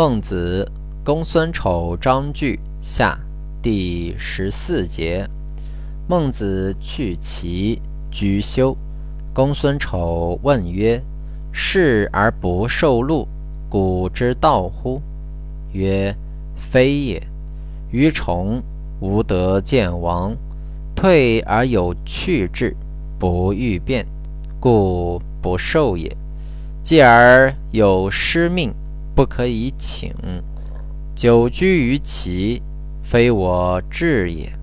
孟子·公孙丑章句下第十四节。孟子去齐居休。公孙丑问曰：“是而不受禄，古之道乎？”曰：“非也。于虫无得见王，退而有去志，不欲变，故不受也。继而有失命。”不可以请，久居于齐，非我志也。